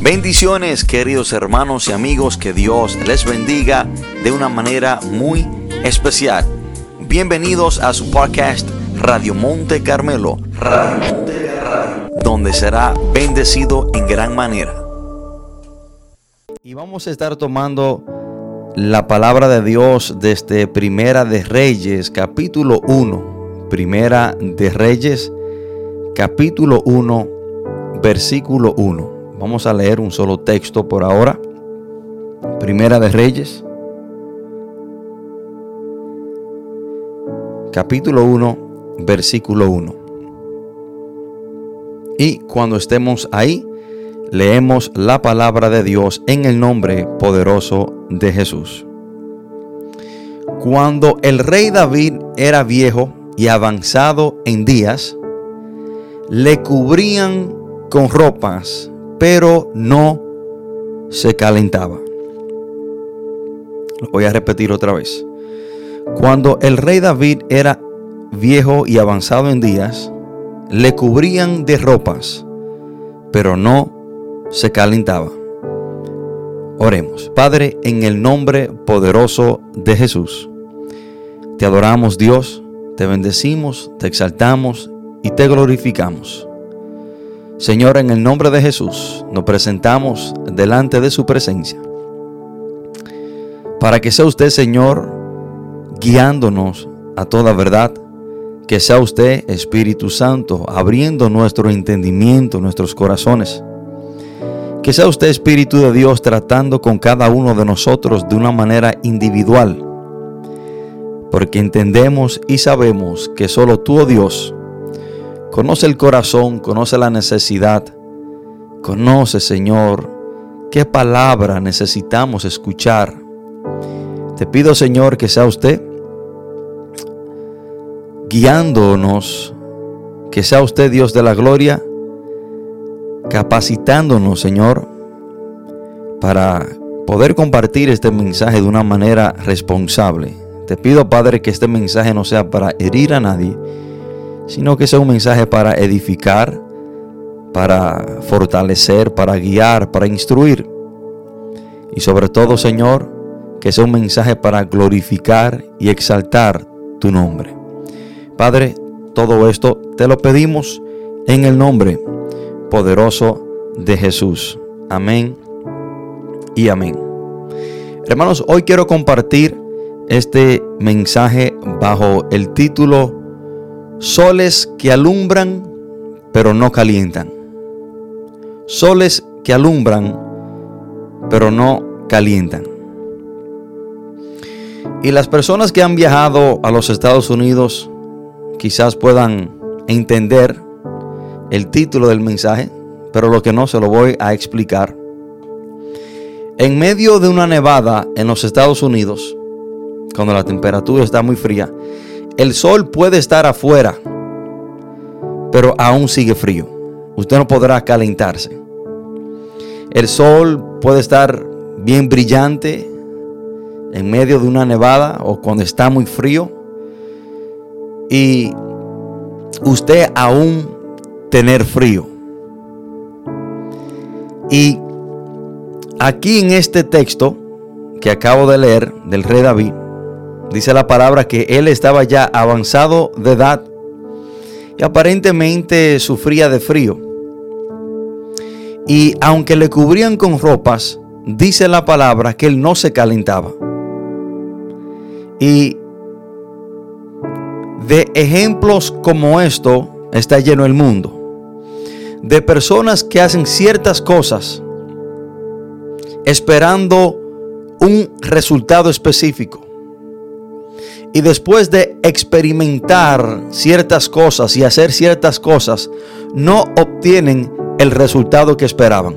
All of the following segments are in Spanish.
Bendiciones queridos hermanos y amigos, que Dios les bendiga de una manera muy especial. Bienvenidos a su podcast Radio Monte Carmelo, donde será bendecido en gran manera. Y vamos a estar tomando la palabra de Dios desde Primera de Reyes, capítulo 1. Primera de Reyes, capítulo 1, versículo 1. Vamos a leer un solo texto por ahora. Primera de Reyes. Capítulo 1, versículo 1. Y cuando estemos ahí, leemos la palabra de Dios en el nombre poderoso de Jesús. Cuando el rey David era viejo y avanzado en días, le cubrían con ropas pero no se calentaba. Lo voy a repetir otra vez. Cuando el rey David era viejo y avanzado en días, le cubrían de ropas, pero no se calentaba. Oremos. Padre, en el nombre poderoso de Jesús, te adoramos Dios, te bendecimos, te exaltamos y te glorificamos. Señor, en el nombre de Jesús, nos presentamos delante de su presencia. Para que sea usted, Señor, guiándonos a toda verdad. Que sea usted, Espíritu Santo, abriendo nuestro entendimiento, nuestros corazones. Que sea usted, Espíritu de Dios, tratando con cada uno de nosotros de una manera individual. Porque entendemos y sabemos que solo tú, oh Dios, Conoce el corazón, conoce la necesidad. Conoce, Señor, qué palabra necesitamos escuchar. Te pido, Señor, que sea usted guiándonos, que sea usted Dios de la gloria, capacitándonos, Señor, para poder compartir este mensaje de una manera responsable. Te pido, Padre, que este mensaje no sea para herir a nadie, sino que sea un mensaje para edificar, para fortalecer, para guiar, para instruir. Y sobre todo, Señor, que sea un mensaje para glorificar y exaltar tu nombre. Padre, todo esto te lo pedimos en el nombre poderoso de Jesús. Amén y amén. Hermanos, hoy quiero compartir este mensaje bajo el título Soles que alumbran, pero no calientan. Soles que alumbran, pero no calientan. Y las personas que han viajado a los Estados Unidos quizás puedan entender el título del mensaje, pero lo que no se lo voy a explicar. En medio de una nevada en los Estados Unidos, cuando la temperatura está muy fría, el sol puede estar afuera, pero aún sigue frío. Usted no podrá calentarse. El sol puede estar bien brillante en medio de una nevada o cuando está muy frío. Y usted aún tener frío. Y aquí en este texto que acabo de leer del rey David, Dice la palabra que él estaba ya avanzado de edad y aparentemente sufría de frío. Y aunque le cubrían con ropas, dice la palabra que él no se calentaba. Y de ejemplos como esto está lleno el mundo. De personas que hacen ciertas cosas esperando un resultado específico. Y después de experimentar ciertas cosas y hacer ciertas cosas, no obtienen el resultado que esperaban.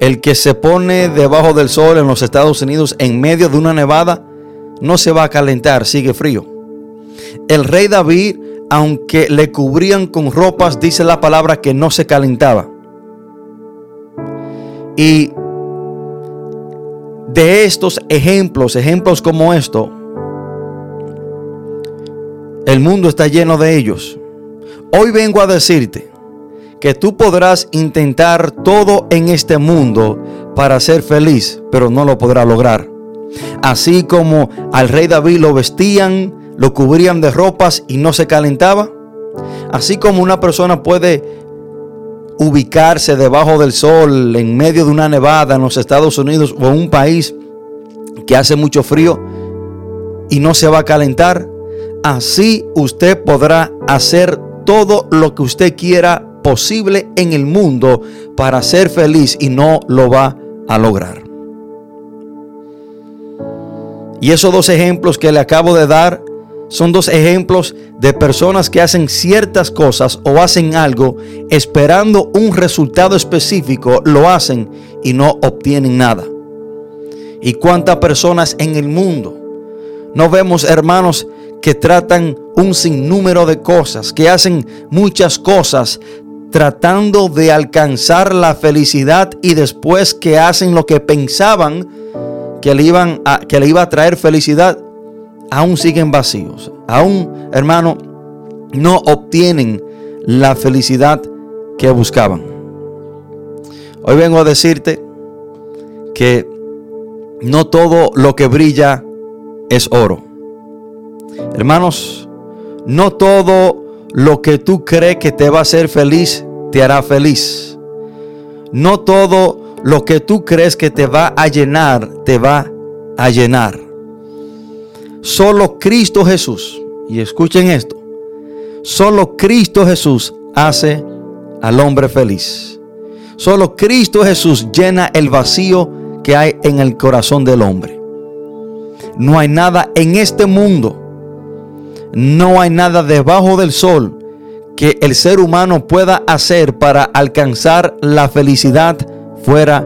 El que se pone debajo del sol en los Estados Unidos en medio de una nevada, no se va a calentar, sigue frío. El rey David, aunque le cubrían con ropas, dice la palabra que no se calentaba. Y de estos ejemplos, ejemplos como esto, el mundo está lleno de ellos. Hoy vengo a decirte que tú podrás intentar todo en este mundo para ser feliz, pero no lo podrás lograr. Así como al rey David lo vestían, lo cubrían de ropas y no se calentaba. Así como una persona puede ubicarse debajo del sol en medio de una nevada en los Estados Unidos o un país que hace mucho frío y no se va a calentar, así usted podrá hacer todo lo que usted quiera posible en el mundo para ser feliz y no lo va a lograr. Y esos dos ejemplos que le acabo de dar son dos ejemplos de personas que hacen ciertas cosas o hacen algo esperando un resultado específico, lo hacen y no obtienen nada. ¿Y cuántas personas en el mundo no vemos, hermanos, que tratan un sinnúmero de cosas, que hacen muchas cosas tratando de alcanzar la felicidad y después que hacen lo que pensaban que le, iban a, que le iba a traer felicidad, aún siguen vacíos. Aún, hermano, no obtienen la felicidad que buscaban. Hoy vengo a decirte que no todo lo que brilla es oro. Hermanos, no todo lo que tú crees que te va a hacer feliz te hará feliz. No todo lo que tú crees que te va a llenar te va a llenar. Solo Cristo Jesús, y escuchen esto, solo Cristo Jesús hace al hombre feliz. Solo Cristo Jesús llena el vacío que hay en el corazón del hombre. No hay nada en este mundo, no hay nada debajo del sol que el ser humano pueda hacer para alcanzar la felicidad fuera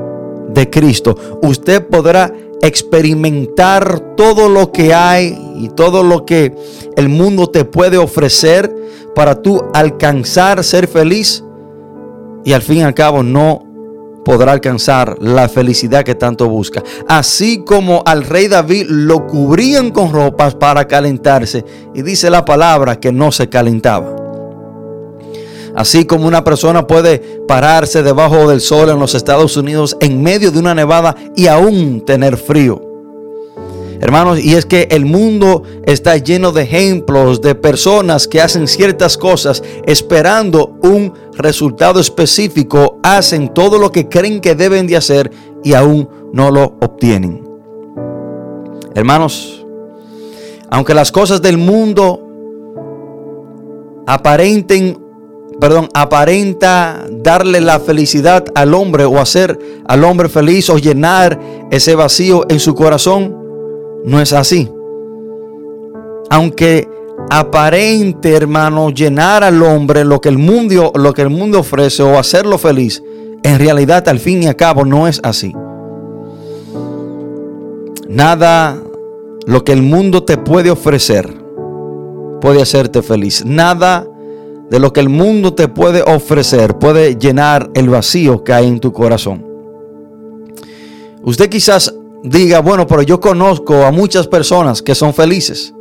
de Cristo. Usted podrá experimentar todo lo que hay y todo lo que el mundo te puede ofrecer para tú alcanzar ser feliz y al fin y al cabo no podrá alcanzar la felicidad que tanto busca. Así como al rey David lo cubrían con ropas para calentarse y dice la palabra que no se calentaba. Así como una persona puede pararse debajo del sol en los Estados Unidos en medio de una nevada y aún tener frío. Hermanos, y es que el mundo está lleno de ejemplos de personas que hacen ciertas cosas esperando un resultado específico, hacen todo lo que creen que deben de hacer y aún no lo obtienen. Hermanos, aunque las cosas del mundo aparenten, perdón, aparenta darle la felicidad al hombre o hacer al hombre feliz o llenar ese vacío en su corazón, no es así. Aunque aparente, hermano, llenar al hombre lo que el mundo, lo que el mundo ofrece o hacerlo feliz, en realidad al fin y al cabo no es así. Nada lo que el mundo te puede ofrecer puede hacerte feliz. Nada de lo que el mundo te puede ofrecer puede llenar el vacío que hay en tu corazón. Usted quizás diga, bueno, pero yo conozco a muchas personas que son felices.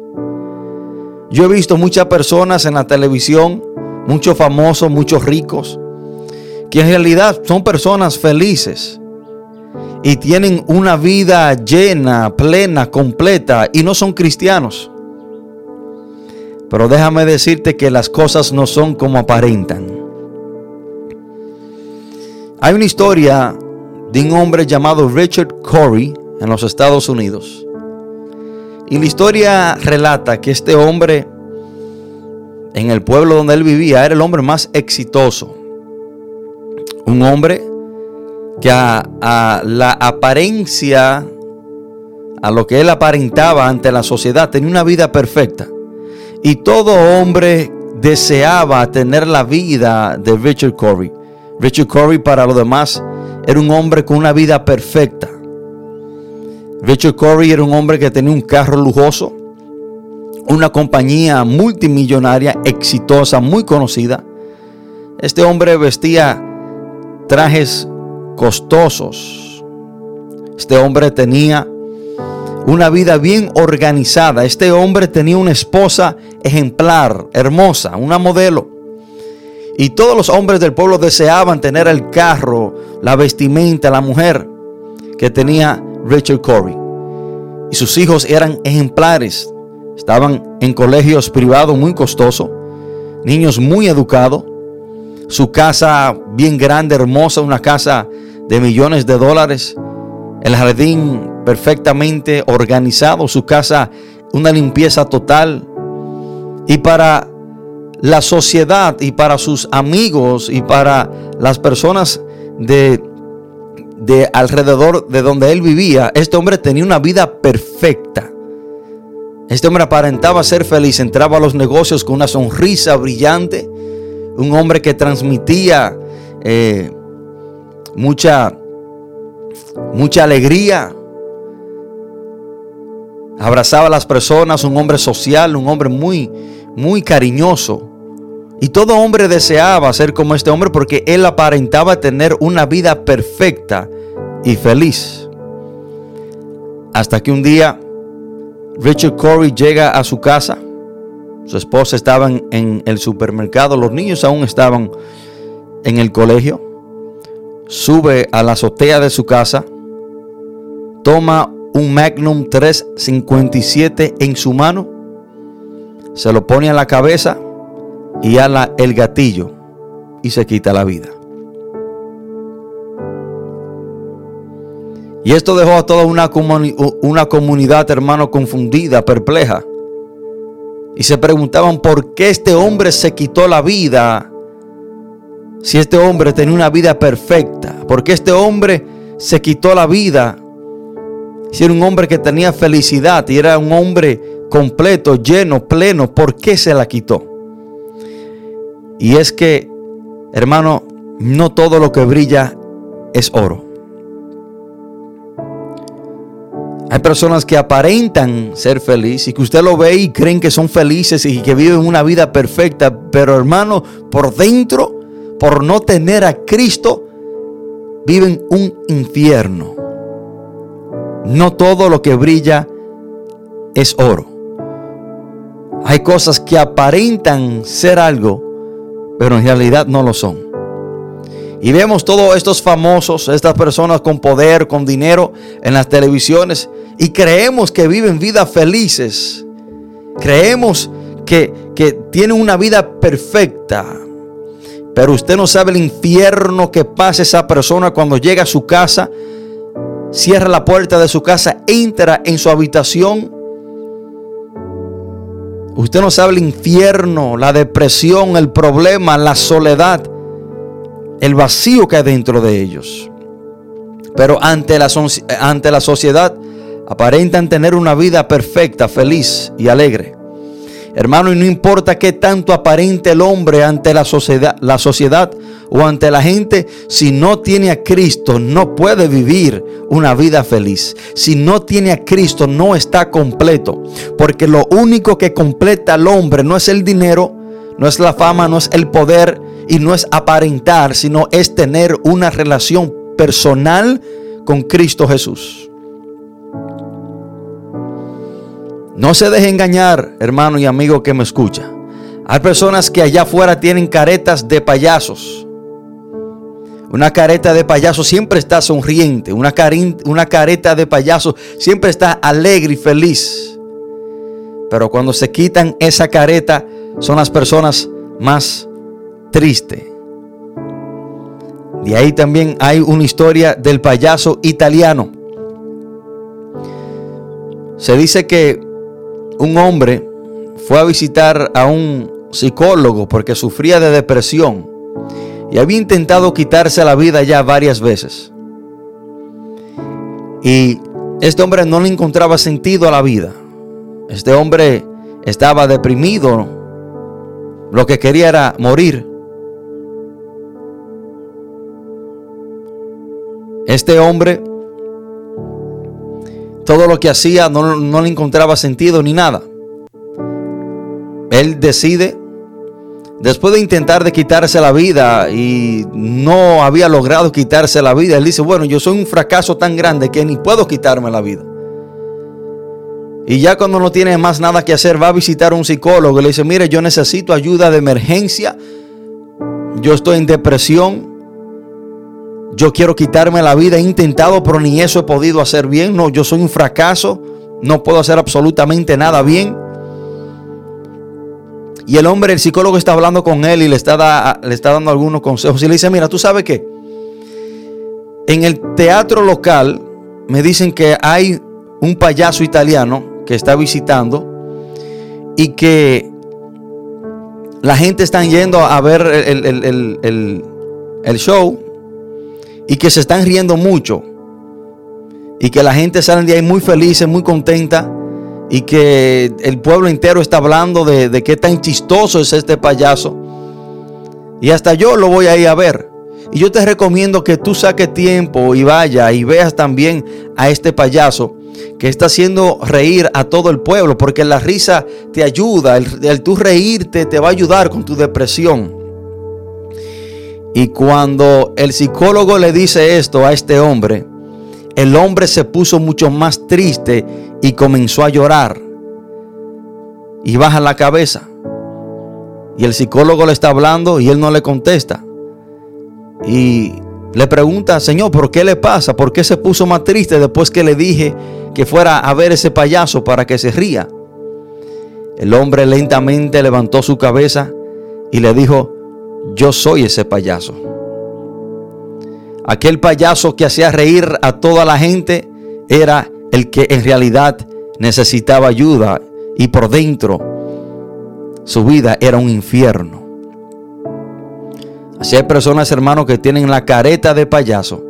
Yo he visto muchas personas en la televisión, muchos famosos, muchos ricos, que en realidad son personas felices y tienen una vida llena, plena, completa y no son cristianos. Pero déjame decirte que las cosas no son como aparentan. Hay una historia de un hombre llamado Richard Corey en los Estados Unidos. Y la historia relata que este hombre, en el pueblo donde él vivía, era el hombre más exitoso. Un hombre que a, la apariencia, a lo que él aparentaba ante la sociedad, tenía una vida perfecta. Y todo hombre deseaba tener la vida de Richard Corey. Richard Corey para los demás era un hombre con una vida perfecta. Richard Corey era un hombre que tenía un carro lujoso, una compañía multimillonaria, exitosa, muy conocida. Este hombre vestía trajes costosos. Este hombre tenía una vida bien organizada. Este hombre tenía una esposa ejemplar, hermosa, una modelo. Y todos los hombres del pueblo deseaban tener el carro, la vestimenta, la mujer que tenía Richard Corey. Y sus hijos eran ejemplares. Estaban en colegios privados muy costosos. Niños muy educados. Su casa bien grande, hermosa, una casa de millones de dólares. El jardín perfectamente organizado. Su casa una limpieza total. Y para la sociedad y para sus amigos y para las personas de, de alrededor de donde él vivía, este hombre tenía una vida perfecta. Este hombre aparentaba ser feliz, entraba a los negocios con una sonrisa brillante, un hombre que transmitía eh, mucha, mucha alegría, abrazaba a las personas, un hombre social, un hombre muy, muy cariñoso. Y todo hombre deseaba ser como este hombre porque él aparentaba tener una vida perfecta y feliz. Hasta que un día Richard Corey llega a su casa. Su esposa estaba en el supermercado, los niños aún estaban en el colegio. Sube a la azotea de su casa, toma un Magnum 357 en su mano, se lo pone a la cabeza y ala el gatillo y se quita la vida. Y esto dejó a toda una, una comunidad, hermano, confundida, perpleja. Y se preguntaban por qué este hombre se quitó la vida si este hombre tenía una vida perfecta. ¿Por qué este hombre se quitó la vida si era un hombre que tenía felicidad y era un hombre completo, lleno, pleno? ¿Por qué se la quitó? Y es que, hermano, no todo lo que brilla es oro. Hay personas que aparentan ser felices y que usted lo ve y creen que son felices y que viven una vida perfecta, pero hermano, por dentro, por no tener a Cristo, viven un infierno. No todo lo que brilla es oro. Hay cosas que aparentan ser algo, pero en realidad no lo son. Y vemos todos estos famosos, estas personas con poder, con dinero en las televisiones y creemos que viven vidas felices. Creemos que, que tienen una vida perfecta. Pero usted no sabe el infierno que pasa esa persona cuando llega a su casa, cierra la puerta de su casa, entra en su habitación Usted no sabe el infierno, la depresión, el problema, la soledad, el vacío que hay dentro de ellos. Pero ante la, ante la sociedad aparentan tener una vida perfecta, feliz y alegre. Hermano, y no importa qué tanto aparente el hombre ante la sociedad, la sociedad o ante la gente, si no tiene a Cristo, no puede vivir una vida feliz. Si no tiene a Cristo, no está completo. Porque lo único que completa al hombre no es el dinero, no es la fama, no es el poder y no es aparentar, sino es tener una relación personal con Cristo Jesús. No se deje engañar, hermano y amigo que me escucha. Hay personas que allá afuera tienen caretas de payasos. Una careta de payaso siempre está sonriente. Una, una careta de payaso siempre está alegre y feliz. Pero cuando se quitan esa careta, son las personas más tristes. De ahí también hay una historia del payaso italiano. Se dice que un hombre fue a visitar a un psicólogo porque sufría de depresión y había intentado quitarse la vida ya varias veces. Y este hombre no le encontraba sentido a la vida. Este hombre estaba deprimido. Lo que quería era morir. Este hombre todo lo que hacía no, le encontraba sentido ni nada. Él decide, después de intentar de quitarse la vida y no había logrado quitarse la vida, él dice, bueno, yo soy un fracaso tan grande que ni puedo quitarme la vida. Y ya cuando no tiene más nada que hacer, va a visitar a un psicólogo y le dice, mire, yo necesito ayuda de emergencia. yo estoy en depresión, yo quiero quitarme la vida, he intentado, pero ni eso he podido hacer bien, no, yo soy un fracaso, no puedo hacer absolutamente nada bien. Y el hombre, el psicólogo está hablando con él y le está, le está dando algunos consejos. Y le dice, mira, tú sabes qué, en el teatro local me dicen que hay un payaso italiano que está visitando y que la gente está yendo a ver el, show y que se están riendo mucho y que la gente sale de ahí muy feliz, muy contenta y que el pueblo entero está hablando de, qué tan chistoso es este payaso. Y hasta yo lo voy a ir a ver. Y yo te recomiendo que tú saques tiempo y vaya y veas también a este payaso que está haciendo reír a todo el pueblo, porque la risa te ayuda, el, el tú reírte te va a ayudar con tu depresión. Y cuando el psicólogo le dice esto a este hombre, el hombre se puso mucho más triste y comenzó a llorar. Y baja la cabeza. Y el psicólogo le está hablando y él no le contesta. Y le pregunta, Señor, ¿por qué le pasa? ¿Por qué se puso más triste después que le dije que fuera a ver ese payaso para que se ría? El hombre lentamente levantó su cabeza y le dijo, yo soy ese payaso. Aquel payaso que hacía reír a toda la gente era el que en realidad necesitaba ayuda y por dentro su vida era un infierno. Así hay personas, hermanos, que tienen la careta de payaso,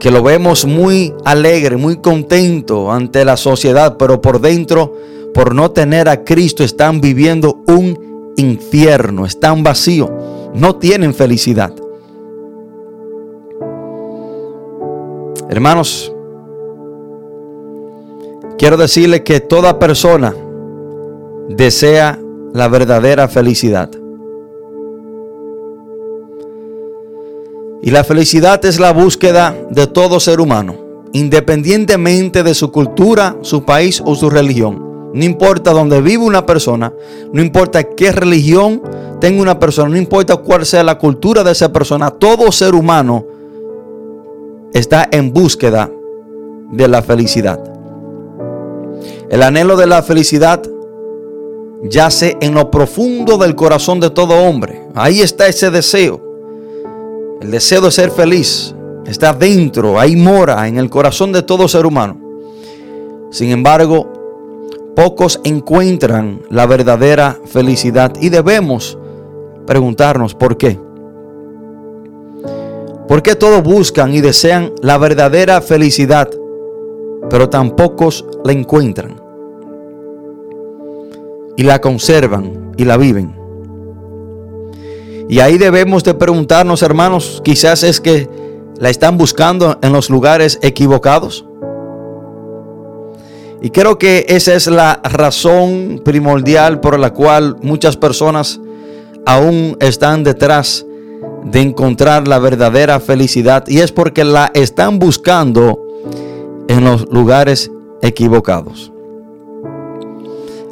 que lo vemos muy alegre, muy contento ante la sociedad, pero por dentro, por no tener a Cristo, están viviendo un infierno, están vacíos, no tienen felicidad. Hermanos, quiero decirle que toda persona desea la verdadera felicidad. Y la felicidad es la búsqueda de todo ser humano, independientemente de su cultura, su país o su religión. No importa dónde vive una persona, no importa qué religión tenga una persona, no importa cuál sea la cultura de esa persona, todo ser humano está en búsqueda de la felicidad. El anhelo de la felicidad yace en lo profundo del corazón de todo hombre. Ahí está ese deseo. El deseo de ser feliz está dentro, ahí mora en el corazón de todo ser humano. Sin embargo, pocos encuentran la verdadera felicidad y debemos preguntarnos por qué. ¿Por qué todos buscan y desean la verdadera felicidad, pero tan pocos la encuentran? Y la conservan y la viven. Y ahí debemos de preguntarnos, hermanos, quizás es que la están buscando en los lugares equivocados. Y creo que esa es la razón primordial por la cual muchas personas aún están detrás de encontrar la verdadera felicidad. Y es porque la están buscando en los lugares equivocados.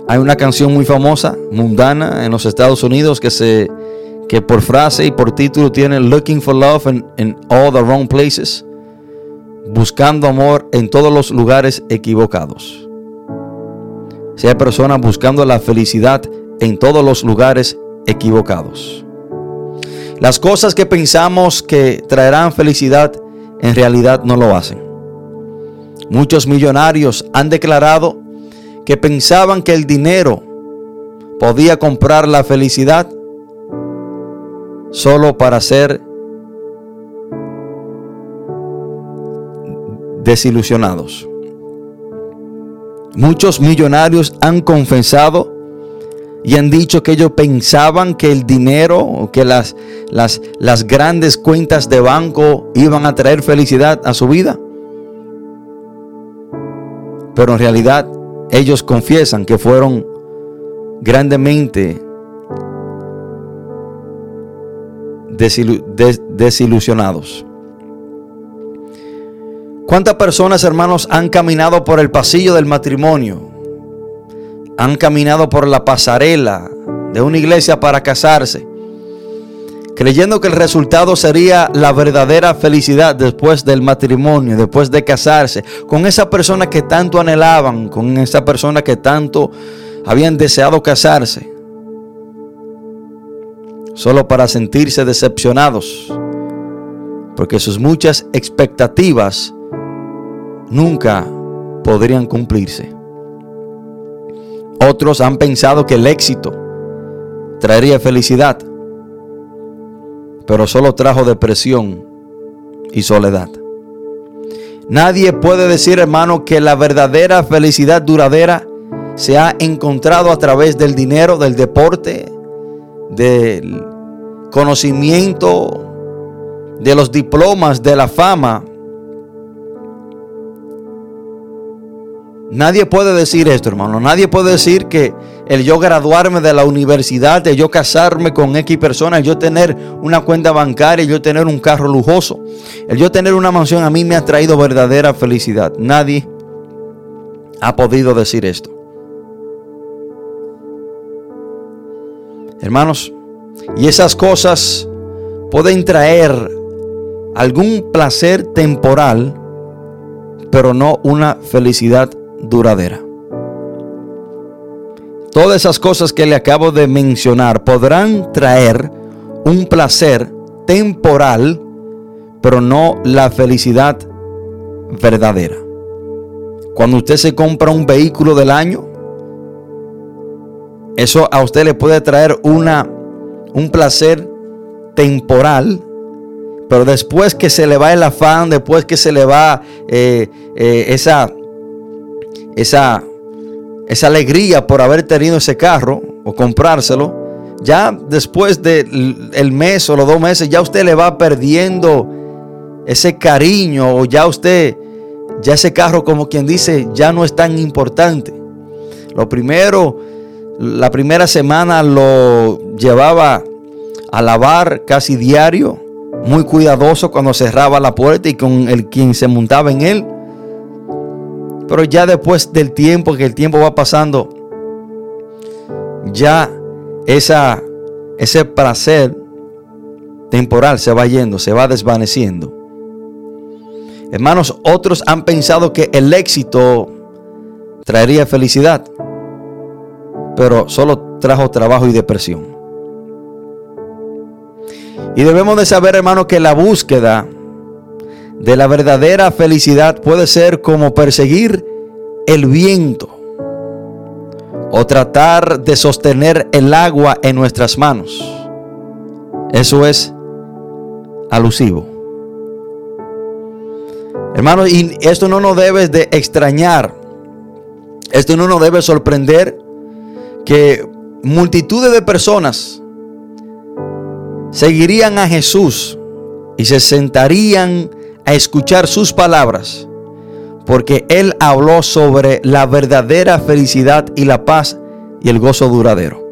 Hay una canción muy famosa, mundana, en los Estados Unidos que se que por frase y por título tiene Looking for Love in, All the Wrong Places, buscando amor en todos los lugares equivocados. Si hay personas buscando la felicidad en todos los lugares equivocados. Las cosas que pensamos que traerán felicidad en realidad no lo hacen. Muchos millonarios han declarado que pensaban que el dinero podía comprar la felicidad solo para ser desilusionados. Muchos millonarios han confesado y han dicho que ellos pensaban que el dinero o que las, las, las grandes cuentas de banco iban a traer felicidad a su vida. Pero en realidad ellos confiesan que fueron grandemente desilusionados. ¿Cuántas personas, hermanos, han caminado por el pasillo del matrimonio? Han caminado por la pasarela de una iglesia para casarse. creyendo que el resultado sería la verdadera felicidad después del matrimonio, después de casarse, con esa persona que tanto anhelaban, con esa persona que tanto habían deseado casarse, solo para sentirse decepcionados, porque sus muchas expectativas nunca podrían cumplirse. Otros han pensado que el éxito traería felicidad, pero solo trajo depresión y soledad. Nadie puede decir, hermano, que la verdadera felicidad duradera se ha encontrado a través del dinero, del deporte, del conocimiento, de los diplomas, de la fama. Nadie puede decir esto, hermano. Nadie puede decir que el yo graduarme de la universidad, el yo casarme con X personas, el yo tener una cuenta bancaria, el yo tener un carro lujoso, el yo tener una mansión a mí me ha traído verdadera felicidad. Nadie ha podido decir esto. Hermanos, y esas cosas pueden traer algún placer temporal, pero no una felicidad duradera. Todas esas cosas que le acabo de mencionar podrán traer un placer temporal, pero no la felicidad verdadera. Cuando usted se compra un vehículo del año, eso a usted le puede traer una, un placer temporal, pero después que se le va el afán, después que se le va eh, eh, esa esa, esa alegría por haber tenido ese carro o comprárselo, ya después del mes o los dos meses, ya usted le va perdiendo ese cariño o ya usted, ya ese carro como quien dice, ya no es tan importante. Lo primero, la primera semana lo llevaba a lavar casi diario, muy cuidadoso cuando cerraba la puerta y con el quien se montaba en él pero ya después del tiempo, que el tiempo va pasando, ya esa, ese placer temporal se va yendo, se va desvaneciendo. Hermanos, otros han pensado que el éxito traería felicidad, pero solo trajo trabajo y depresión. Y debemos de saber, hermanos, que la búsqueda de la verdadera felicidad puede ser como perseguir el viento o tratar de sostener el agua en nuestras manos. Eso es alusivo. Hermano, y esto no nos debe de extrañar. Esto no nos debe sorprender que multitudes de personas seguirían a Jesús y se sentarían a escuchar sus palabras, porque Él habló sobre la verdadera felicidad y la paz y el gozo duradero.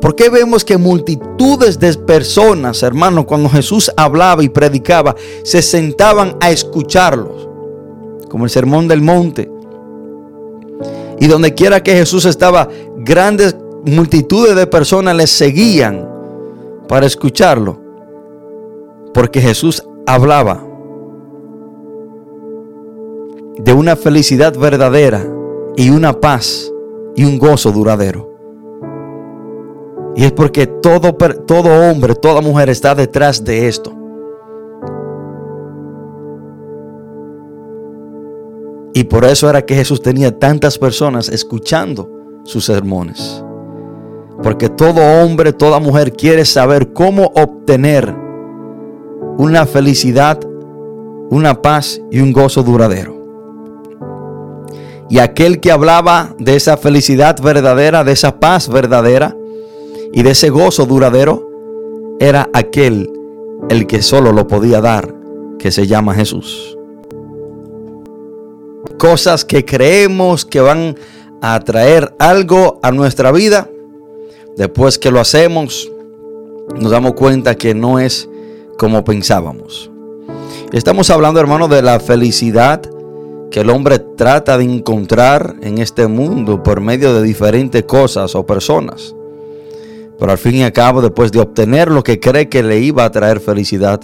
Porque vemos que multitudes de personas, hermanos, cuando Jesús hablaba y predicaba, se sentaban a escucharlos, como el sermón del monte. Y donde quiera que Jesús estaba, grandes multitudes de personas le seguían para escucharlo, porque Jesús hablaba de una felicidad verdadera y una paz y un gozo duradero. Y es porque todo, todo hombre, toda mujer está detrás de esto. Y por eso era que Jesús tenía tantas personas escuchando sus sermones. Porque todo hombre, toda mujer quiere saber cómo obtener una felicidad, una paz y un gozo duradero. Y aquel que hablaba de esa felicidad verdadera, de esa paz verdadera y de ese gozo duradero, era aquel el que solo lo podía dar, que se llama Jesús. Cosas que creemos que van a traer algo a nuestra vida, después que lo hacemos, nos damos cuenta que no es como pensábamos. Estamos hablando, hermano, de la felicidad que el hombre trata de encontrar en este mundo por medio de diferentes cosas o personas. pero al fin y al cabo, después de obtener lo que cree que le iba a traer felicidad,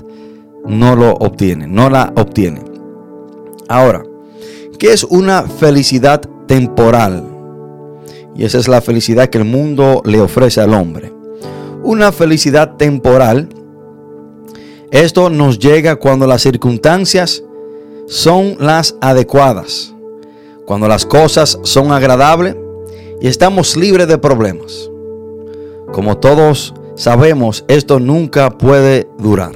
no lo obtiene, no la obtiene. Ahora, ¿qué es una felicidad temporal? Y esa es la felicidad que el mundo le ofrece al hombre. Una felicidad temporal, esto nos llega cuando las circunstancias son las adecuadas, cuando las cosas son agradables y estamos libres de problemas. Como todos sabemos, esto nunca puede durar.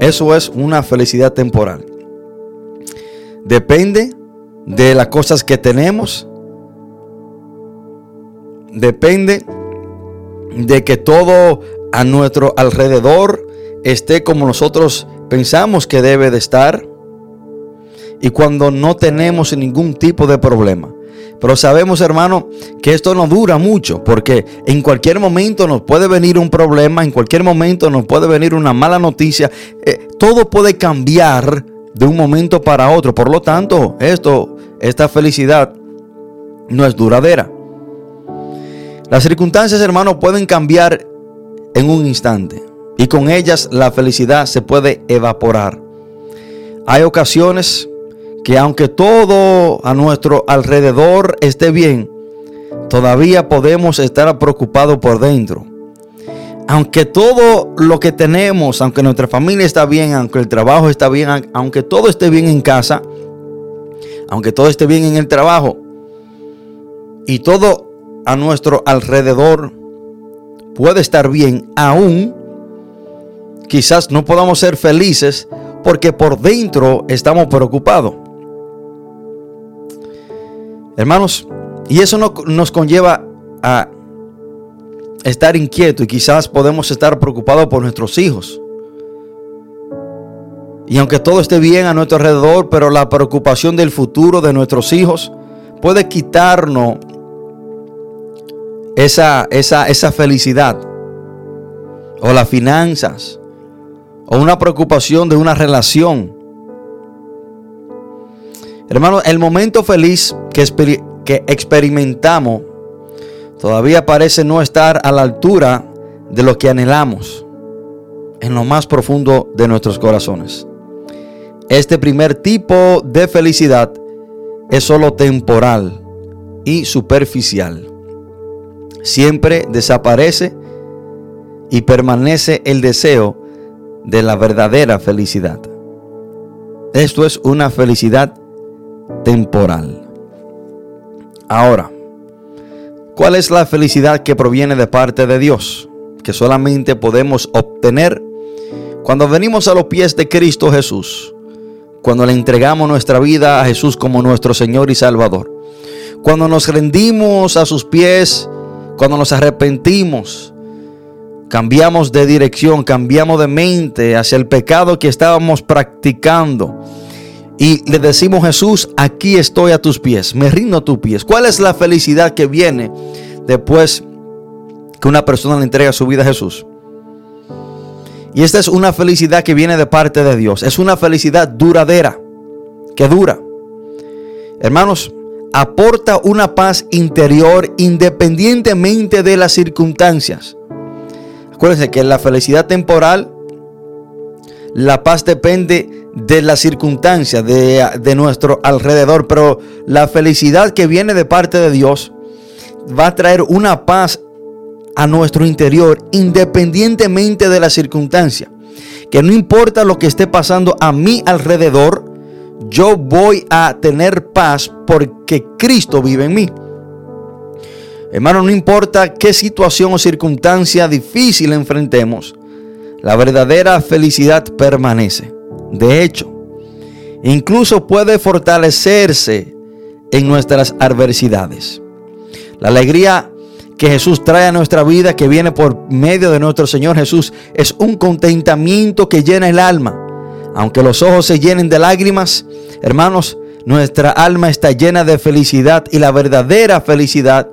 Eso es una felicidad temporal. Depende de las cosas que tenemos. Depende de que todo a nuestro alrededor esté como nosotros pensamos que debe de estar. Y cuando no tenemos ningún tipo de problema. Pero sabemos, hermano, que esto no dura mucho, porque en cualquier momento nos puede venir un problema, en cualquier momento nos puede venir una mala noticia. Eh, todo puede cambiar de un momento para otro. Por lo tanto, esto, esta felicidad no es duradera. Las circunstancias, hermano, pueden cambiar en un instante y con ellas la felicidad se puede evaporar. Hay ocasiones que aunque todo a nuestro alrededor esté bien, todavía podemos estar preocupados por dentro. Aunque todo lo que tenemos, aunque nuestra familia está bien, aunque el trabajo está bien, aunque todo esté bien en casa, aunque todo esté bien en el trabajo, y todo a nuestro alrededor puede estar bien, aún quizás no podamos ser felices porque por dentro estamos preocupados. Hermanos, y eso nos conlleva a estar inquieto y quizás podemos estar preocupados por nuestros hijos. Y aunque todo esté bien a nuestro alrededor, pero la preocupación del futuro de nuestros hijos puede quitarnos esa, esa, esa felicidad o las finanzas o una preocupación de una relación Hermano, el momento feliz que, que experimentamos todavía parece no estar a la altura de lo que anhelamos en lo más profundo de nuestros corazones. Este primer tipo de felicidad es solo temporal y superficial. Siempre desaparece y permanece el deseo de la verdadera felicidad. Esto es una felicidad temporal. Ahora, ¿cuál es la felicidad que proviene de parte de Dios? Que solamente podemos obtener cuando venimos a los pies de Cristo Jesús, cuando le entregamos nuestra vida a Jesús como nuestro Señor y Salvador, cuando nos rendimos a sus pies, cuando nos arrepentimos, cambiamos de dirección, cambiamos de mente hacia el pecado que estábamos practicando y le decimos, Jesús, aquí estoy a tus pies, me rindo a tus pies. ¿Cuál es la felicidad que viene después que una persona le entrega su vida a Jesús? Y esta es una felicidad que viene de parte de Dios. Es una felicidad duradera, que dura. Hermanos, aporta una paz interior independientemente de las circunstancias. Acuérdense que la felicidad temporal, la paz depende de las circunstancias de, de, nuestro alrededor, pero la felicidad que viene de parte de Dios va a traer una paz a nuestro interior independientemente de la circunstancia. Que no importa lo que esté pasando a mi alrededor, yo voy a tener paz porque Cristo vive en mí. Hermano, no importa qué situación o circunstancia difícil enfrentemos, la verdadera felicidad permanece. De hecho, incluso puede fortalecerse en nuestras adversidades. La alegría que Jesús trae a nuestra vida, que viene por medio de nuestro Señor Jesús, es un contentamiento que llena el alma. Aunque los ojos se llenen de lágrimas, hermanos, nuestra alma está llena de felicidad y la verdadera felicidad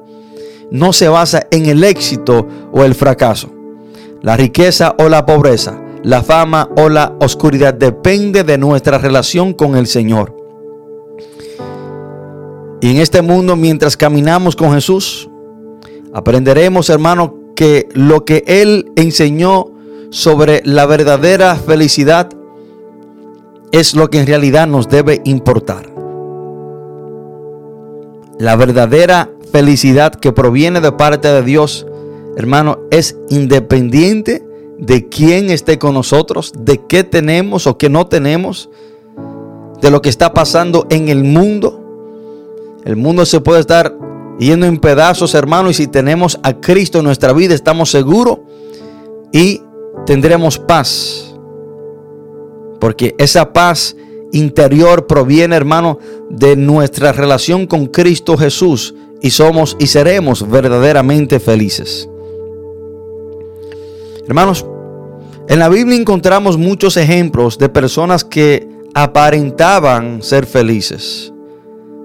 no se basa en el éxito o el fracaso, la riqueza o la pobreza, la fama o la oscuridad depende de nuestra relación con el Señor. Y en este mundo, mientras caminamos con Jesús, aprenderemos, hermano, que lo que Él enseñó sobre la verdadera felicidad es lo que en realidad nos debe importar. La verdadera felicidad que proviene de parte de Dios, hermano, es independiente de quién esté con nosotros, de qué tenemos o qué no tenemos, de lo que está pasando en el mundo. El mundo se puede estar yendo en pedazos, hermano, y si tenemos a Cristo en nuestra vida, estamos seguros y tendremos paz. Porque esa paz interior proviene, hermano, de nuestra relación con Cristo Jesús y somos y seremos verdaderamente felices. Hermanos, en la Biblia encontramos muchos ejemplos de personas que aparentaban ser felices,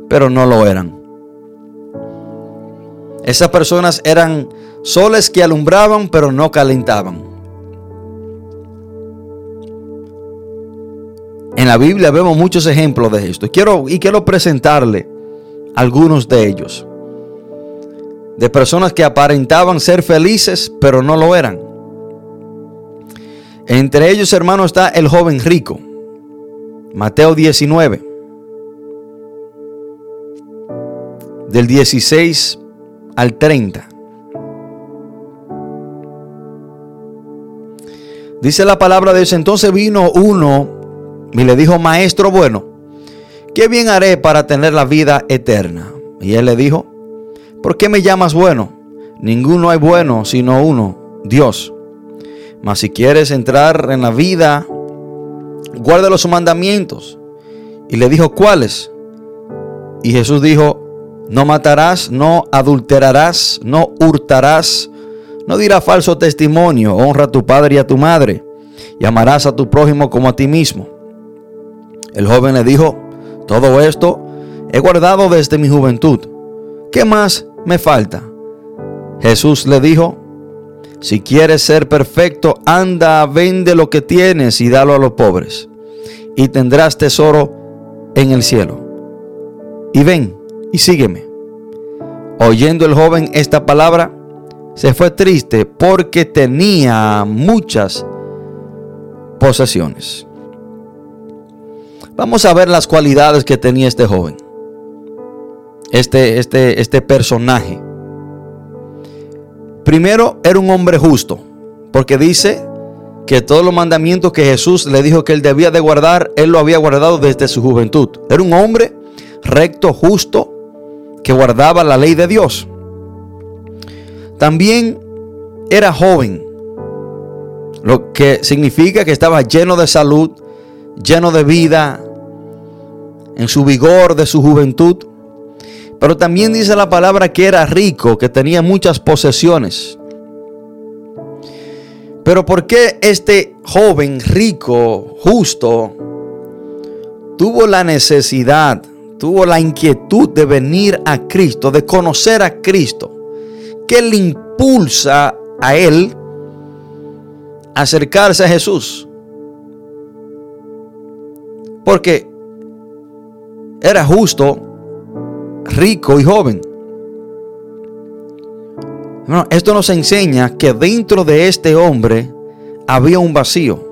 pero no lo eran. Esas personas eran soles que alumbraban, pero no calentaban. En la Biblia vemos muchos ejemplos de esto. Quiero, y quiero presentarle algunos de ellos. De personas que aparentaban ser felices, pero no lo eran. Entre ellos, hermano, está el joven rico. Mateo 19. Del 16 al 30. Dice la palabra de Dios, entonces vino uno y le dijo, maestro bueno, ¿qué bien haré para tener la vida eterna? Y él le dijo, ¿por qué me llamas bueno? Ninguno hay bueno sino uno, Dios. Mas si quieres entrar en la vida, guarda los mandamientos. Y le dijo, ¿cuáles? Y Jesús dijo, no matarás, no adulterarás, no hurtarás, no dirás falso testimonio, honra a tu padre y a tu madre, y amarás a tu prójimo como a ti mismo. El joven le dijo, todo esto he guardado desde mi juventud. ¿Qué más me falta? Jesús le dijo, si quieres ser perfecto, anda, vende lo que tienes y dalo a los pobres, y tendrás tesoro en el cielo. Y ven y sígueme. Oyendo el joven esta palabra, se fue triste porque tenía muchas posesiones. Vamos a ver las cualidades que tenía este joven. Este, este, este personaje. Primero, era un hombre justo, porque dice que todos los mandamientos que Jesús le dijo que él debía de guardar, él lo había guardado desde su juventud. Era un hombre recto, justo, que guardaba la ley de Dios. También era joven, lo que significa que estaba lleno de salud, lleno de vida, en su vigor de su juventud. Pero también dice la palabra que era rico, que tenía muchas posesiones. Pero ¿por qué este joven rico, justo, tuvo la necesidad, tuvo la inquietud de venir a Cristo, de conocer a Cristo? ¿Qué le impulsa a él a acercarse a Jesús? Porque era justo rico y joven. esto nos enseña que dentro de este hombre había un vacío.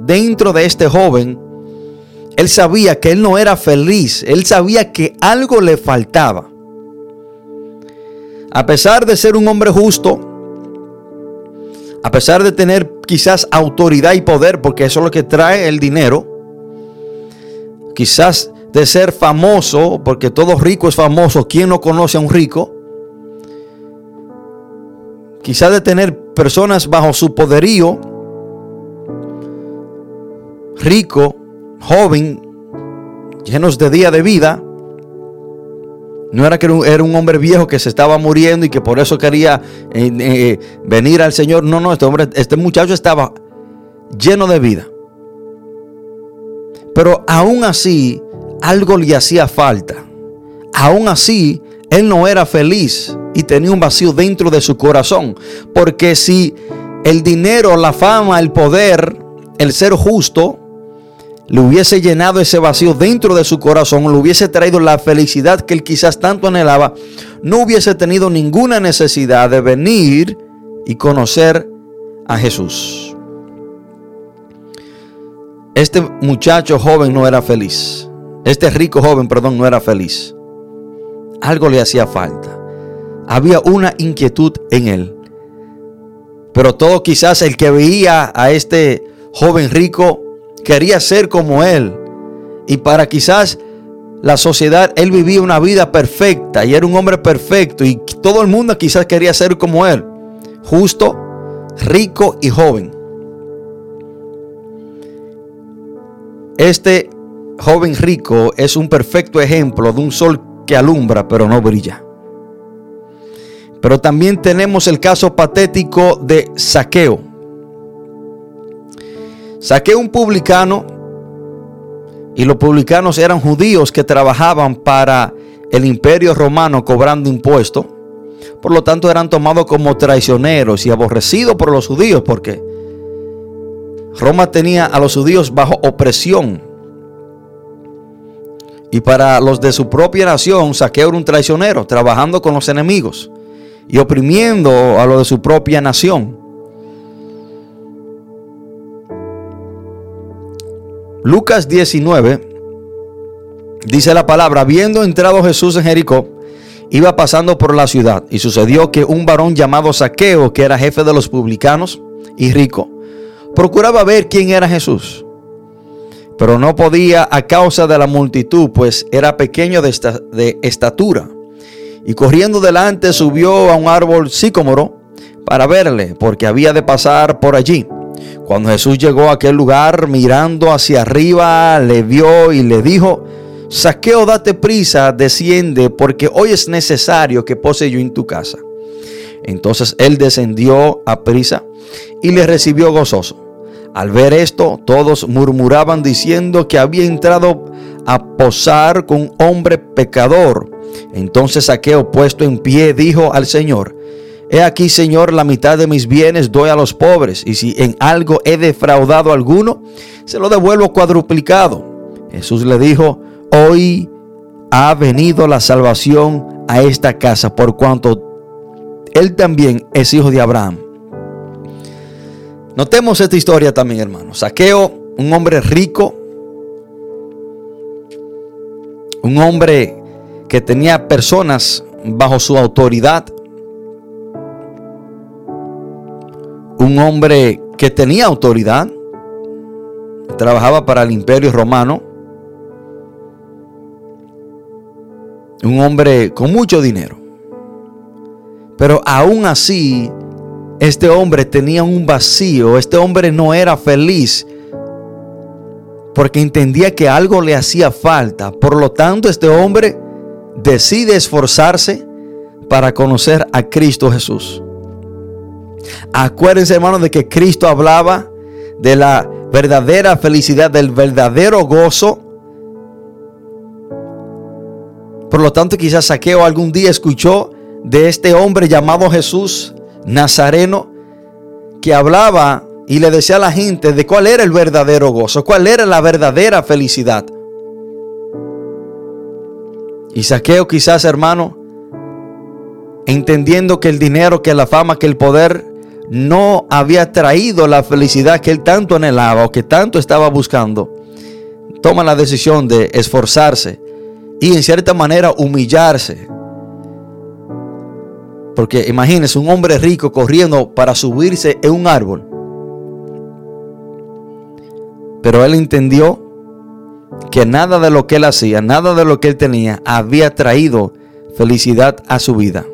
Dentro de este joven, él sabía que él no era feliz. Él sabía que algo le faltaba. A pesar de ser un hombre justo, a pesar de tener quizás autoridad y poder, porque eso es lo que trae el dinero, quizás de ser famoso, porque todo rico es famoso. ¿Quién no conoce a un rico? Quizás de tener personas bajo su poderío, rico, joven, llenos de día de vida. No era que era un hombre viejo que se estaba muriendo y que por eso quería eh, eh, venir al Señor. No, no, este hombre, este muchacho estaba lleno de vida. Pero aún así, algo le hacía falta. Aún así, él no era feliz y tenía un vacío dentro de su corazón. Porque si el dinero, la fama, el poder, el ser justo, le hubiese llenado ese vacío dentro de su corazón, le hubiese traído la felicidad que él quizás tanto anhelaba, no hubiese tenido ninguna necesidad de venir y conocer a Jesús. Este muchacho joven no era feliz. Este rico joven, perdón, no era feliz. Algo le hacía falta. Había una inquietud en él. Pero todo quizás el que veía a este joven rico quería ser como él. Y para quizás la sociedad, él vivía una vida perfecta y era un hombre perfecto y todo el mundo quizás quería ser como él. Justo, rico y joven. Este joven rico es un perfecto ejemplo de un sol que alumbra pero no brilla. Pero también tenemos el caso patético de Saqueo. Saqueo un publicano y los publicanos eran judíos que trabajaban para el imperio romano cobrando impuestos. Por lo tanto eran tomados como traicioneros y aborrecidos por los judíos porque Roma tenía a los judíos bajo opresión. Y para los de su propia nación, Saqueo era un traicionero, trabajando con los enemigos y oprimiendo a los de su propia nación. Lucas 19 dice la palabra, habiendo entrado Jesús en Jericó, iba pasando por la ciudad y sucedió que un varón llamado Saqueo, que era jefe de los publicanos y rico, procuraba ver quién era Jesús, pero no podía a causa de la multitud, pues era pequeño de, de estatura y corriendo delante subió a un árbol sicómoro para verle, porque había de pasar por allí. Cuando Jesús llegó a aquel lugar, mirando hacia arriba, le vio y le dijo, Saqueo, date prisa, desciende, porque hoy es necesario que pose yo en tu casa. Entonces él descendió a prisa y le recibió gozoso. Al ver esto, todos murmuraban diciendo que había entrado a posar con hombre pecador. Entonces Saqueo, puesto en pie, dijo al Señor, He aquí, Señor, la mitad de mis bienes doy a los pobres, y si en algo he defraudado a alguno, se lo devuelvo cuadruplicado. Jesús le dijo, Hoy ha venido la salvación a esta casa, por cuanto él también es hijo de Abraham. Notemos esta historia también, hermano. Saqueo, un hombre rico, un hombre que tenía personas bajo su autoridad, un hombre que tenía autoridad, trabajaba para el imperio romano, un hombre con mucho dinero. Pero aún así, este hombre tenía un vacío, este hombre no era feliz porque entendía que algo le hacía falta. Por lo tanto, este hombre decide esforzarse para conocer a Cristo Jesús. Acuérdense, hermanos, de que Cristo hablaba de la verdadera felicidad, del verdadero gozo. Por lo tanto, quizás Saqueo algún día escuchó de este hombre llamado Jesús Nazareno, que hablaba y le decía a la gente de cuál era el verdadero gozo, cuál era la verdadera felicidad. Y Saqueo quizás, hermano, entendiendo que el dinero, que la fama, que el poder no había traído la felicidad que él tanto anhelaba o que tanto estaba buscando, toma la decisión de esforzarse y en cierta manera humillarse. Porque imagínese un hombre rico corriendo para subirse en un árbol. Pero él entendió que nada de lo que él hacía, nada de lo que él tenía, había traído felicidad a su vida.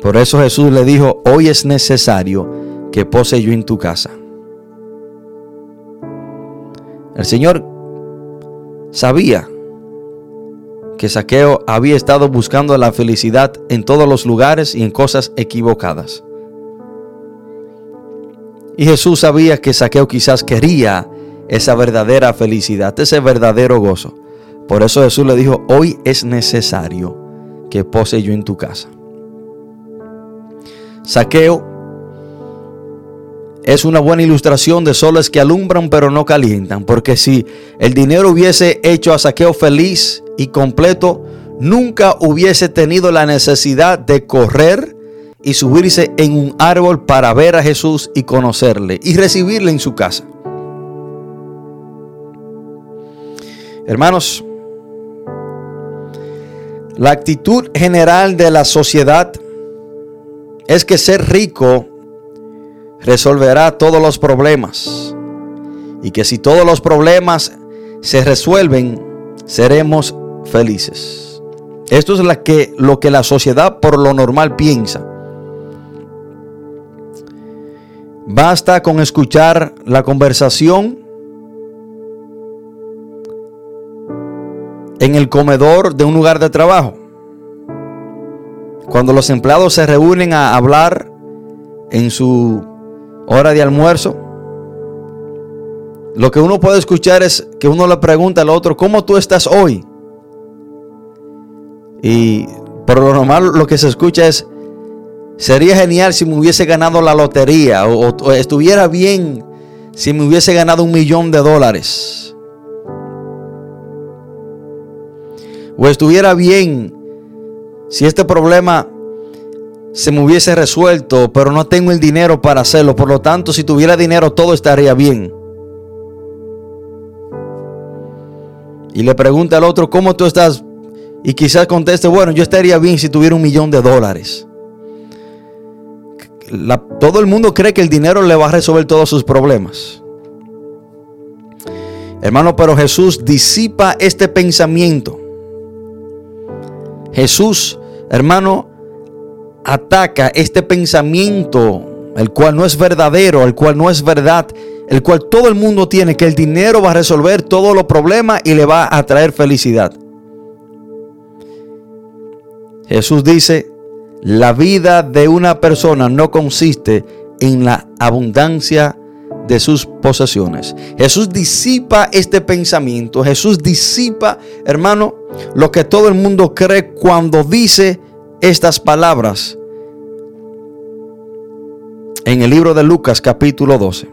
Por eso Jesús le dijo, hoy es necesario que pose yo en tu casa. El Señor sabía que Saqueo había estado buscando la felicidad en todos los lugares y en cosas equivocadas. Y Jesús sabía que Saqueo quizás quería esa verdadera felicidad, ese verdadero gozo. Por eso Jesús le dijo, hoy es necesario que pose yo en tu casa. Saqueo es una buena ilustración de soles que alumbran pero no calientan, porque si el dinero hubiese hecho a Saqueo feliz y completo, nunca hubiese tenido la necesidad de correr y subirse en un árbol para ver a Jesús y conocerle y recibirle en su casa. Hermanos, la actitud general de la sociedad es que ser rico resolverá todos los problemas y que si todos los problemas se resuelven, seremos felices. Esto es que, lo que la sociedad por lo normal piensa. Basta con escuchar la conversación en el comedor de un lugar de trabajo. Cuando los empleados se reúnen a hablar en su hora de almuerzo, lo que uno puede escuchar es que uno le pregunta al otro, ¿cómo tú estás hoy? Y por lo normal lo que se escucha es, sería genial si me hubiese ganado la lotería o, estuviera bien si me hubiese ganado un millón de dólares. o estuviera bien si este problema se me hubiese resuelto, pero no tengo el dinero para hacerlo. Por lo tanto, si tuviera dinero, todo estaría bien. Y le pregunta al otro, ¿cómo tú estás? Y quizás conteste, bueno, yo estaría bien si tuviera un millón de dólares. todo el mundo cree que el dinero le va a resolver todos sus problemas. Hermano, pero Jesús disipa este pensamiento. Jesús, hermano, ataca este pensamiento, el cual no es verdadero, el cual no es verdad, el cual todo el mundo tiene, que el dinero va a resolver todos los problemas y le va a traer felicidad. Jesús dice, la vida de una persona no consiste en la abundancia de sus posesiones. Jesús disipa este pensamiento. Jesús disipa, hermano, lo que todo el mundo cree cuando dice estas palabras en el libro de Lucas capítulo 12.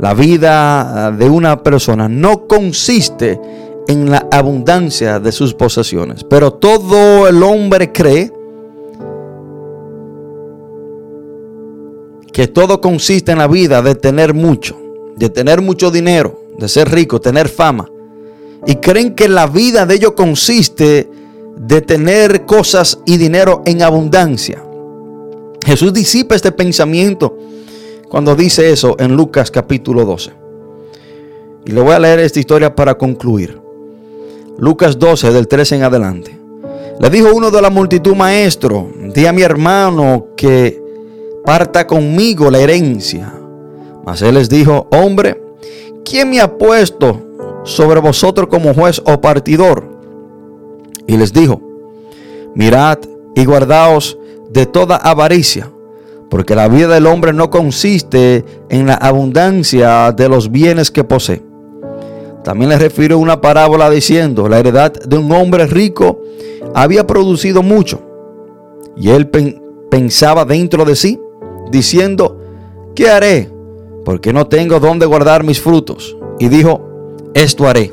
La vida de una persona no consiste en la abundancia de sus posesiones, pero todo el hombre cree que todo consiste en la vida de tener mucho, de tener mucho dinero, de ser rico, tener fama. Y creen que la vida de ellos consiste de tener cosas y dinero en abundancia. Jesús disipa este pensamiento cuando dice eso en Lucas capítulo 12. Y le voy a leer esta historia para concluir. Lucas 12 del 13 en adelante. Le dijo uno de la multitud, maestro, di a mi hermano que parta conmigo la herencia. Mas él les dijo, hombre, ¿quién me ha puesto sobre vosotros como juez o partidor? Y les dijo, mirad y guardaos de toda avaricia, porque la vida del hombre no consiste en la abundancia de los bienes que posee. También les refirió una parábola diciendo, la heredad de un hombre rico había producido mucho. Y él pensaba dentro de sí, diciendo, ¿qué haré? Porque no tengo dónde guardar mis frutos. Y dijo, esto haré.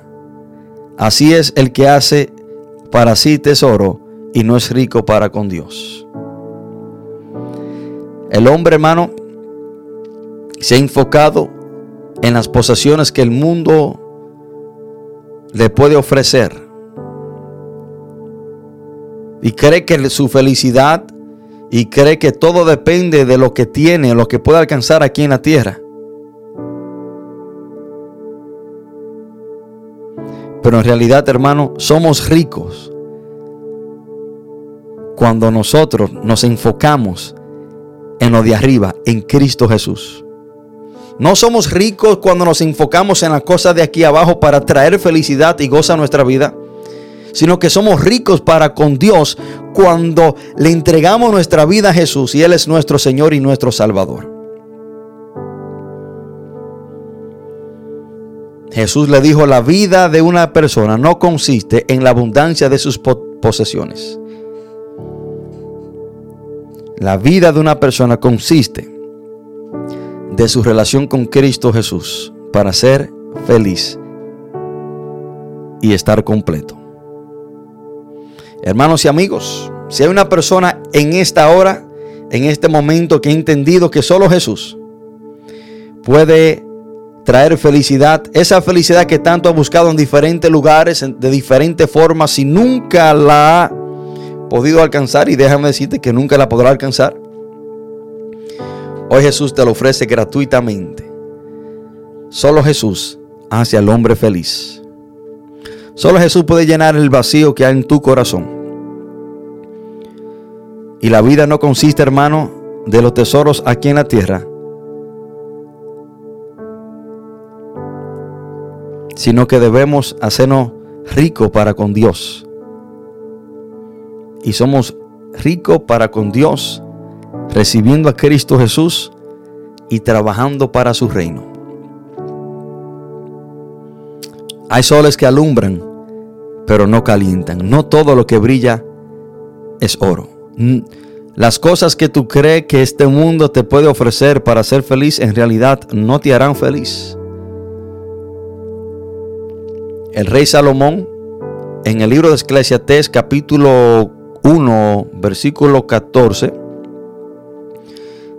Así es el que hace para sí tesoro y no es rico para con Dios. El hombre, hermano, se ha enfocado en las posesiones que el mundo le puede ofrecer. Y cree que su felicidad y cree que todo depende de lo que tiene, lo que puede alcanzar aquí en la tierra. Pero en realidad, hermano, somos ricos cuando nosotros nos enfocamos en lo de arriba, en Cristo Jesús. No somos ricos cuando nos enfocamos en las cosas de aquí abajo para traer felicidad y goza a nuestra vida. sino que somos ricos para con Dios cuando le entregamos nuestra vida a Jesús y Él es nuestro Señor y nuestro Salvador. Jesús le dijo, la vida de una persona no consiste en la abundancia de sus posesiones. La vida de una persona consiste de su relación con Cristo Jesús para ser feliz y estar completo. Hermanos y amigos, si hay una persona en esta hora, en este momento que ha entendido que solo Jesús puede traer felicidad, esa felicidad que tanto ha buscado en diferentes lugares, de diferentes formas, y nunca la ha podido alcanzar, y déjame decirte que nunca la podrá alcanzar. Hoy Jesús te lo ofrece gratuitamente. Solo Jesús hace al hombre feliz. Solo Jesús puede llenar el vacío que hay en tu corazón. Y la vida no consiste, hermano, de los tesoros aquí en la tierra, sino que debemos hacernos ricos para con Dios. Y somos ricos para con Dios, recibiendo a Cristo Jesús y trabajando para su reino. Hay soles que alumbran, pero no calientan. No todo lo que brilla es oro. Las cosas que tú crees que este mundo te puede ofrecer para ser feliz, en realidad no te harán feliz. El rey Salomón, en el libro de Eclesiastés, capítulo 1, versículo 14,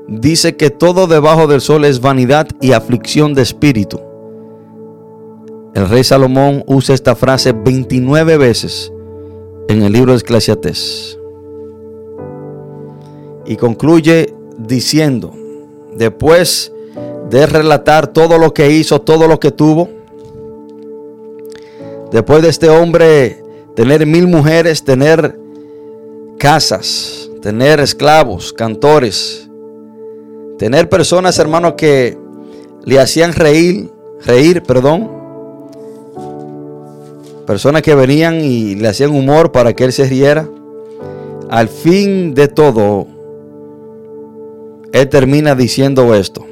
dice que todo debajo del sol es vanidad y aflicción de espíritu. El rey Salomón usa esta frase 29 veces en el libro de Eclesiastés. Y concluye diciendo, después de relatar todo lo que hizo, todo lo que tuvo, Después de este hombre tener mil mujeres, tener casas, tener esclavos, cantores, tener personas, hermanos, que le hacían reír, reír, perdón. Personas que venían y le hacían humor para que él se riera. Al fin de todo, él termina diciendo esto.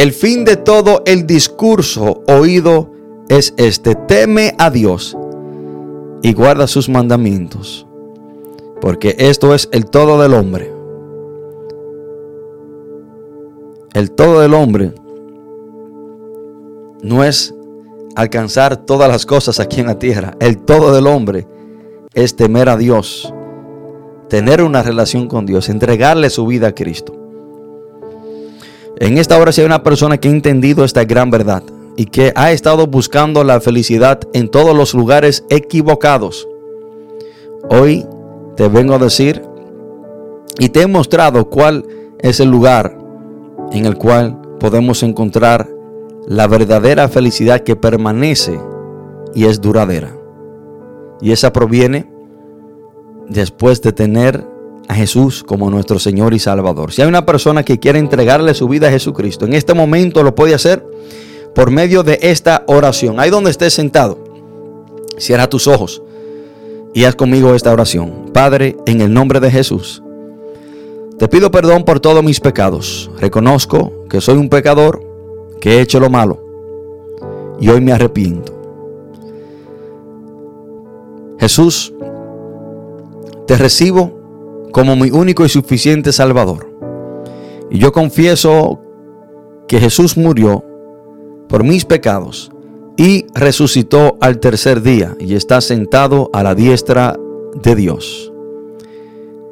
El fin de todo el discurso oído es este, teme a Dios y guarda sus mandamientos, porque esto es el todo del hombre. El todo del hombre no es alcanzar todas las cosas aquí en la tierra. El todo del hombre es temer a Dios, tener una relación con Dios, entregarle su vida a Cristo. En esta hora si hay una persona que ha entendido esta gran verdad y que ha estado buscando la felicidad en todos los lugares equivocados. Hoy te vengo a decir y te he mostrado cuál es el lugar en el cual podemos encontrar la verdadera felicidad que permanece y es duradera. Y esa proviene después de tener a Jesús como nuestro Señor y Salvador. Si hay una persona que quiere entregarle su vida a Jesucristo, en este momento lo puede hacer por medio de esta oración. Ahí donde estés sentado, cierra tus ojos y haz conmigo esta oración. Padre, en el nombre de Jesús, te pido perdón por todos mis pecados. Reconozco que soy un pecador, que he hecho lo malo y hoy me arrepiento. Jesús, te recibo como mi único y suficiente Salvador. Y yo confieso que Jesús murió por mis pecados y resucitó al tercer día y está sentado a la diestra de Dios.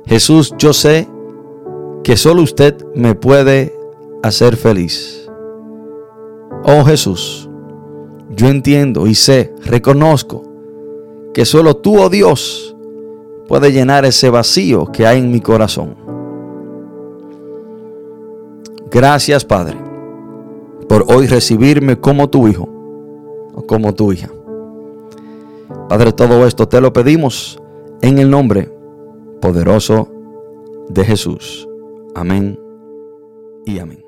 Jesús, yo sé que solo usted me puede hacer feliz. Oh Jesús, yo entiendo y sé, reconozco que solo tú, oh Dios, puede llenar ese vacío que hay en mi corazón. Gracias, Padre, por hoy recibirme como tu hijo o como tu hija. Padre, todo esto te lo pedimos en el nombre poderoso de Jesús. Amén y amén.